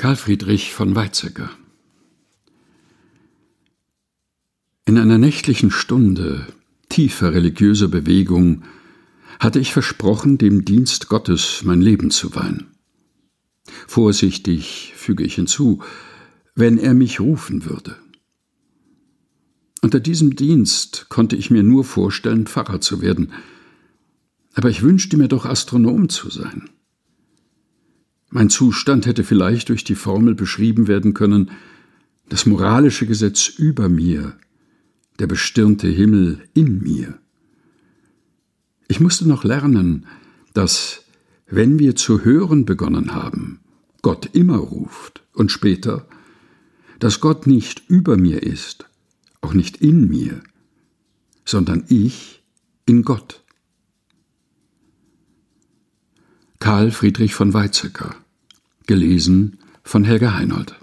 Karl Friedrich von Weizsäcker In einer nächtlichen Stunde tiefer religiöser Bewegung hatte ich versprochen, dem Dienst Gottes mein Leben zu weihen. Vorsichtig füge ich hinzu, wenn er mich rufen würde. Unter diesem Dienst konnte ich mir nur vorstellen, Pfarrer zu werden, aber ich wünschte mir doch Astronom zu sein. Mein Zustand hätte vielleicht durch die Formel beschrieben werden können, das moralische Gesetz über mir, der bestirnte Himmel in mir. Ich musste noch lernen, dass, wenn wir zu hören begonnen haben, Gott immer ruft und später, dass Gott nicht über mir ist, auch nicht in mir, sondern ich in Gott. Karl Friedrich von Weizsäcker, gelesen von Helga Heinold.